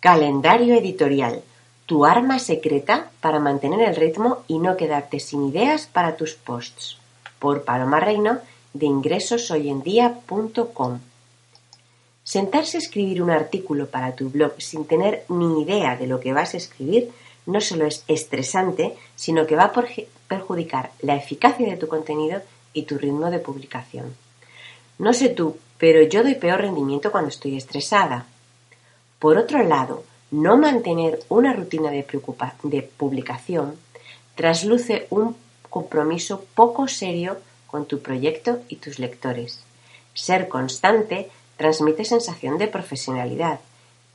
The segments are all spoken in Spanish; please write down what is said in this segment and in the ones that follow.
Calendario editorial, tu arma secreta para mantener el ritmo y no quedarte sin ideas para tus posts. Por Paloma Reino de ingresoshoyendia.com. Sentarse a escribir un artículo para tu blog sin tener ni idea de lo que vas a escribir no solo es estresante, sino que va a perjudicar la eficacia de tu contenido y tu ritmo de publicación. No sé tú, pero yo doy peor rendimiento cuando estoy estresada. Por otro lado, no mantener una rutina de, publicación trasluce un compromiso poco serio con tu proyecto y tus lectores. Ser constante transmite sensación de profesionalidad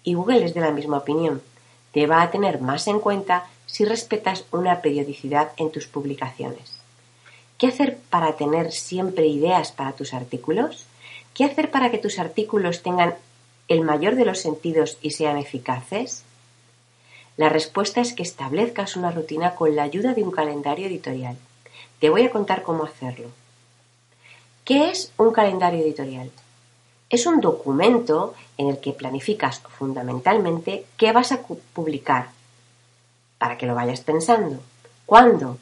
y Google es de la misma opinión. Te va a tener más en cuenta si respetas una periodicidad en tus publicaciones. ¿Qué hacer para tener siempre ideas para tus artículos? ¿Qué hacer para que tus artículos tengan el mayor de los sentidos y sean eficaces? La respuesta es que establezcas una rutina con la ayuda de un calendario editorial. Te voy a contar cómo hacerlo. ¿Qué es un calendario editorial? Es un documento en el que planificas fundamentalmente qué vas a publicar, para que lo vayas pensando. ¿Cuándo?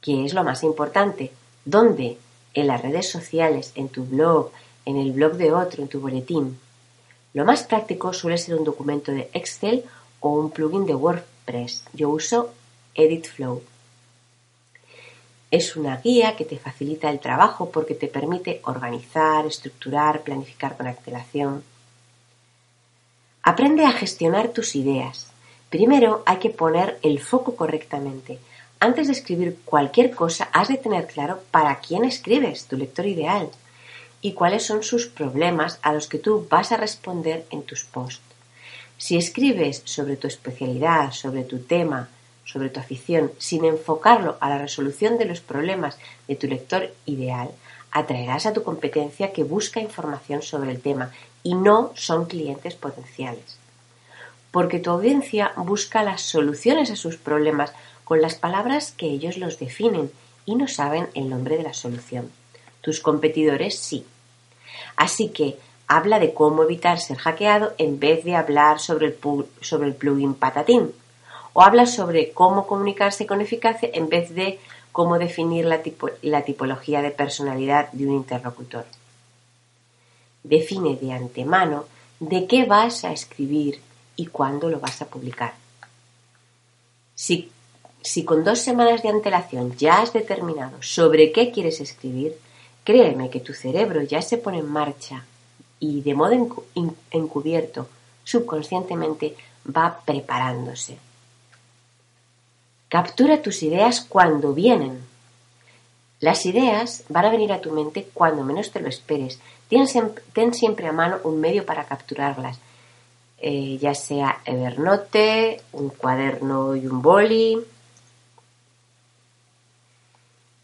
¿Qué es lo más importante? ¿Dónde? En las redes sociales, en tu blog, en el blog de otro, en tu boletín. Lo más práctico suele ser un documento de Excel o un plugin de WordPress. Yo uso EditFlow. Es una guía que te facilita el trabajo porque te permite organizar, estructurar, planificar con antelación. Aprende a gestionar tus ideas. Primero hay que poner el foco correctamente. Antes de escribir cualquier cosa, has de tener claro para quién escribes, tu lector ideal y cuáles son sus problemas a los que tú vas a responder en tus posts. Si escribes sobre tu especialidad, sobre tu tema, sobre tu afición, sin enfocarlo a la resolución de los problemas de tu lector ideal, atraerás a tu competencia que busca información sobre el tema y no son clientes potenciales. Porque tu audiencia busca las soluciones a sus problemas con las palabras que ellos los definen y no saben el nombre de la solución. Tus competidores sí. Así que habla de cómo evitar ser hackeado en vez de hablar sobre el, sobre el plugin Patatín. O habla sobre cómo comunicarse con eficacia en vez de cómo definir la, la tipología de personalidad de un interlocutor. Define de antemano de qué vas a escribir y cuándo lo vas a publicar. Si si con dos semanas de antelación ya has determinado sobre qué quieres escribir, créeme que tu cerebro ya se pone en marcha y de modo encubierto, subconscientemente, va preparándose. Captura tus ideas cuando vienen. Las ideas van a venir a tu mente cuando menos te lo esperes. Ten, siempre a mano un medio para capturarlas, eh, ya sea Evernote, un cuaderno y un boli,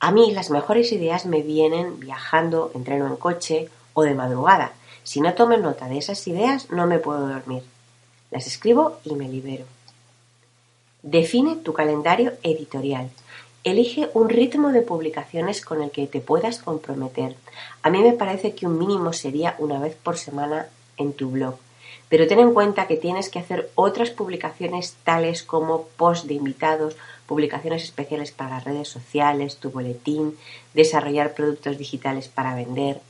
a mí las mejores ideas me vienen viajando, entreno en coche o de madrugada. Si no tomo nota de esas ideas no me puedo dormir. Las escribo y me libero. Define tu calendario editorial. Elige un ritmo de publicaciones con el que te puedas comprometer. A mí me parece que un mínimo sería una vez por semana en tu blog. Pero ten en cuenta que tienes que hacer otras publicaciones tales como post de invitados, publicaciones especiales para las redes sociales, tu boletín, desarrollar productos digitales para vender.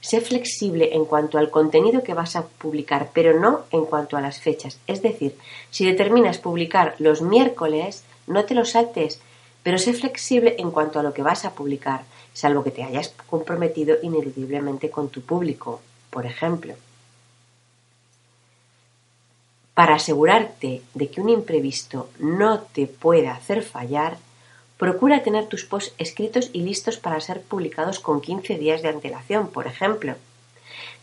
Sé flexible en cuanto al contenido que vas a publicar, pero no en cuanto a las fechas. Es decir, si determinas publicar los miércoles, no te lo saltes, pero sé flexible en cuanto a lo que vas a publicar, salvo que te hayas comprometido ineludiblemente con tu público, por ejemplo. Para asegurarte de que un imprevisto no te pueda hacer fallar, procura tener tus posts escritos y listos para ser publicados con 15 días de antelación, por ejemplo.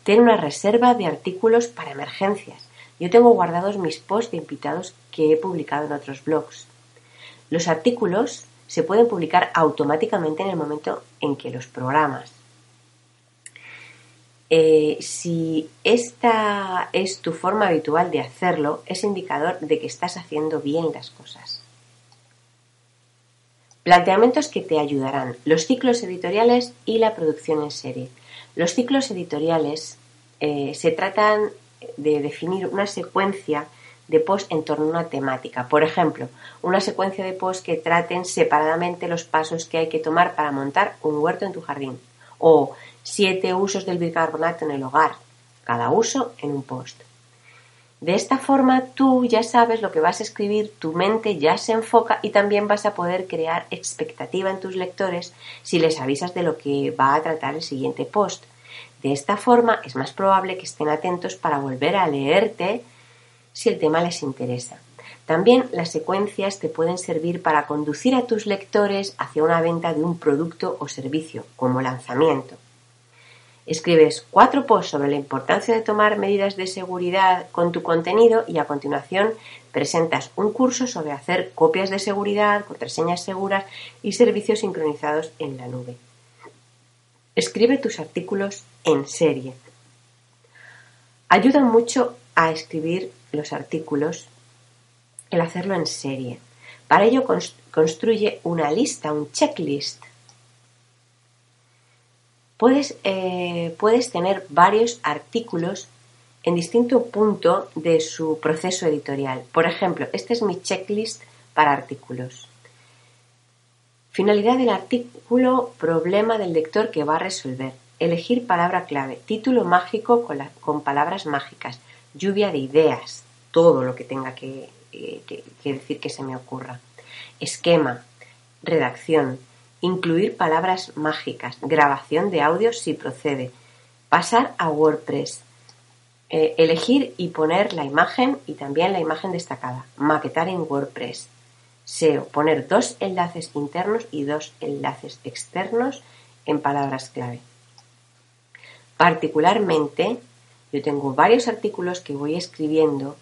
Ten una reserva de artículos para emergencias. Yo tengo guardados mis posts de invitados que he publicado en otros blogs. Los artículos se pueden publicar automáticamente en el momento en que los programas. Eh, si esta es tu forma habitual de hacerlo, es indicador de que estás haciendo bien las cosas. Planteamientos que te ayudarán. Los ciclos editoriales y la producción en serie. Los ciclos editoriales eh, se tratan de definir una secuencia de post en torno a una temática. Por ejemplo, una secuencia de post que traten separadamente los pasos que hay que tomar para montar un huerto en tu jardín. O siete usos del bicarbonato en el hogar, cada uso en un post. De esta forma tú ya sabes lo que vas a escribir, tu mente ya se enfoca y también vas a poder crear expectativa en tus lectores si les avisas de lo que va a tratar el siguiente post. De esta forma es más probable que estén atentos para volver a leerte si el tema les interesa. También las secuencias te pueden servir para conducir a tus lectores hacia una venta de un producto o servicio, como lanzamiento. Escribes cuatro posts sobre la importancia de tomar medidas de seguridad con tu contenido y a continuación presentas un curso sobre hacer copias de seguridad, contraseñas seguras y servicios sincronizados en la nube. Escribe tus artículos en serie. Ayuda mucho a escribir los artículos el hacerlo en serie. Para ello construye una lista, un checklist puedes, eh, puedes tener varios artículos en distinto punto de su proceso editorial. Por ejemplo, este es mi checklist para artículos. Finalidad del artículo, problema del lector que va a resolver. Elegir palabra clave, título mágico con, con palabras mágicas, lluvia de ideas, todo lo que tenga que, eh, que decir que se me ocurra. Esquema, redacción, incluir palabras mágicas, grabación de audios si procede, pasar a WordPress, eh, elegir y poner la imagen y también la imagen destacada, maquetar en WordPress, SEO, poner dos enlaces internos y dos enlaces externos en palabras clave. Particularmente, yo tengo varios artículos que voy escribiendo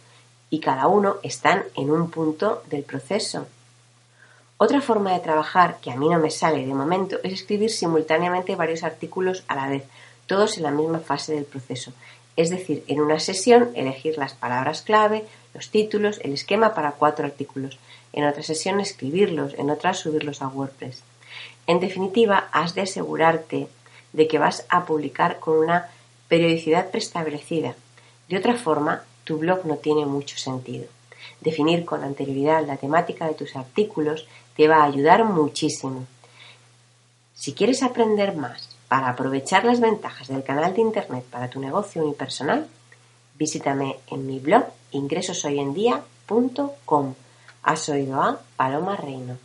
y cada uno están en un punto del proceso otra forma de trabajar, que a mí no me sale de momento, es escribir simultáneamente varios artículos a la vez, todos en la misma fase del proceso. Es decir, en una sesión elegir las palabras clave, los títulos, el esquema para cuatro artículos. En otra sesión escribirlos, en otra subirlos a WordPress. En definitiva, has de asegurarte de que vas a publicar con una periodicidad preestablecida. De otra forma, tu blog no tiene mucho sentido. Definir con anterioridad la temática de tus artículos te va a ayudar muchísimo. Si quieres aprender más para aprovechar las ventajas del canal de Internet para tu negocio unipersonal, visítame en mi blog ingresoshoyendia.com. Has oído a Paloma Reino.